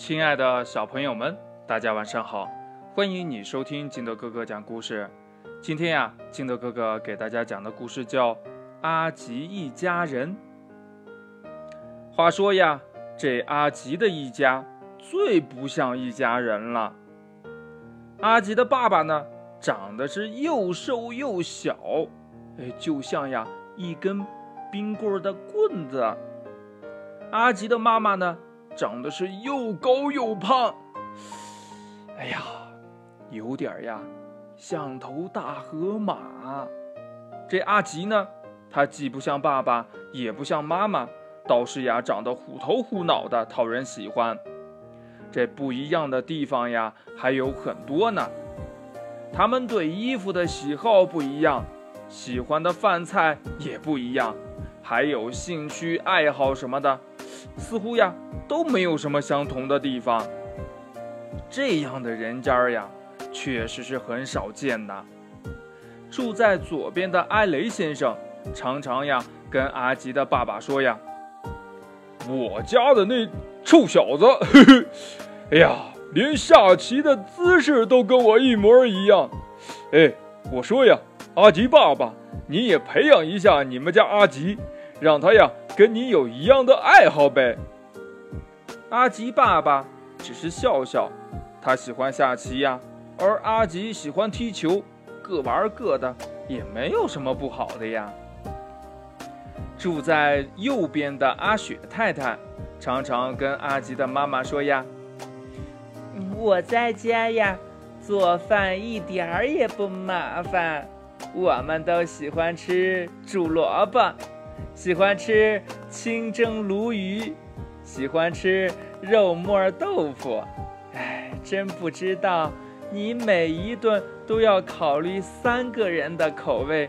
亲爱的小朋友们，大家晚上好！欢迎你收听金德哥哥讲故事。今天呀，金德哥哥给大家讲的故事叫《阿吉一家人》。话说呀，这阿吉的一家最不像一家人了。阿吉的爸爸呢，长得是又瘦又小，哎，就像呀一根冰棍的棍子。阿吉的妈妈呢？长得是又高又胖，哎呀，有点呀，像头大河马。这阿吉呢，他既不像爸爸，也不像妈妈，倒是呀，长得虎头虎脑的，讨人喜欢。这不一样的地方呀，还有很多呢。他们对衣服的喜好不一样，喜欢的饭菜也不一样，还有兴趣爱好什么的。似乎呀都没有什么相同的地方。这样的人家呀，确实是很少见的。住在左边的艾雷先生，常常呀跟阿吉的爸爸说呀：“我家的那臭小子，嘿嘿，哎呀，连下棋的姿势都跟我一模一样。哎，我说呀，阿吉爸爸，你也培养一下你们家阿吉。”让他呀跟你有一样的爱好呗。阿吉爸爸只是笑笑，他喜欢下棋呀，而阿吉喜欢踢球，各玩各的，也没有什么不好的呀。住在右边的阿雪太太，常常跟阿吉的妈妈说呀：“我在家呀，做饭一点儿也不麻烦，我们都喜欢吃煮萝卜。”喜欢吃清蒸鲈鱼，喜欢吃肉末豆腐。哎，真不知道你每一顿都要考虑三个人的口味，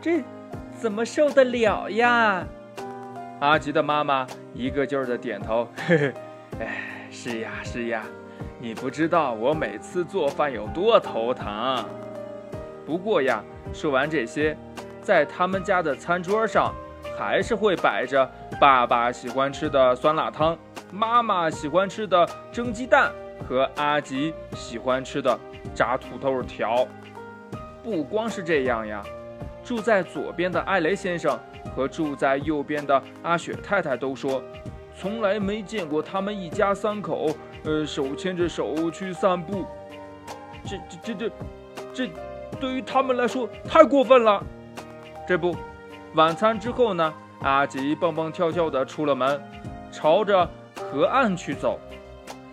这怎么受得了呀？阿吉的妈妈一个劲儿的点头，嘿嘿，哎，是呀是呀，你不知道我每次做饭有多头疼。不过呀，说完这些。在他们家的餐桌上，还是会摆着爸爸喜欢吃的酸辣汤，妈妈喜欢吃的蒸鸡蛋和阿吉喜欢吃的炸土豆条。不光是这样呀，住在左边的艾雷先生和住在右边的阿雪太太都说，从来没见过他们一家三口，呃，手牵着手去散步。这、这、这、这、这，对于他们来说太过分了。这不，晚餐之后呢？阿吉蹦蹦跳跳地出了门，朝着河岸去走。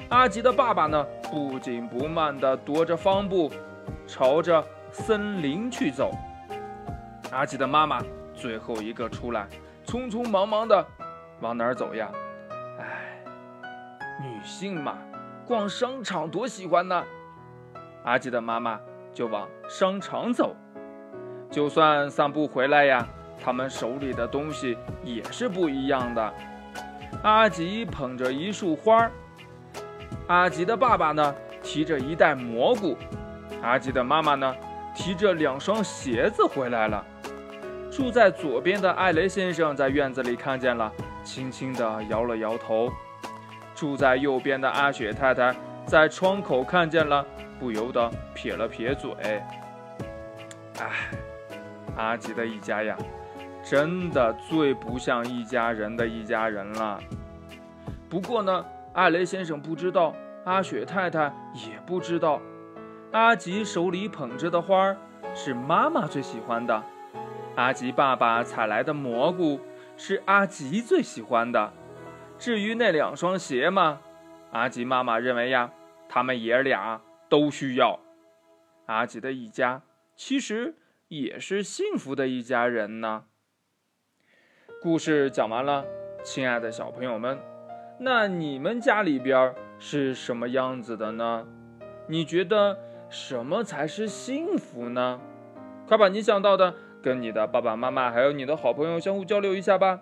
阿吉的爸爸呢，不紧不慢地踱着方步，朝着森林去走。阿吉的妈妈最后一个出来，匆匆忙忙地往哪儿走呀？哎，女性嘛，逛商场多喜欢呢。阿吉的妈妈就往商场走。就算散步回来呀，他们手里的东西也是不一样的。阿吉捧着一束花，阿吉的爸爸呢提着一袋蘑菇，阿吉的妈妈呢提着两双鞋子回来了。住在左边的艾雷先生在院子里看见了，轻轻地摇了摇头。住在右边的阿雪太太在窗口看见了，不由得撇了撇嘴。唉。阿吉的一家呀，真的最不像一家人的一家人了。不过呢，艾雷先生不知道，阿雪太太也不知道，阿吉手里捧着的花是妈妈最喜欢的，阿吉爸爸采来的蘑菇是阿吉最喜欢的。至于那两双鞋嘛，阿吉妈妈认为呀，他们爷俩都需要。阿吉的一家其实。也是幸福的一家人呢。故事讲完了，亲爱的小朋友们，那你们家里边是什么样子的呢？你觉得什么才是幸福呢？快把你想到的跟你的爸爸妈妈还有你的好朋友相互交流一下吧。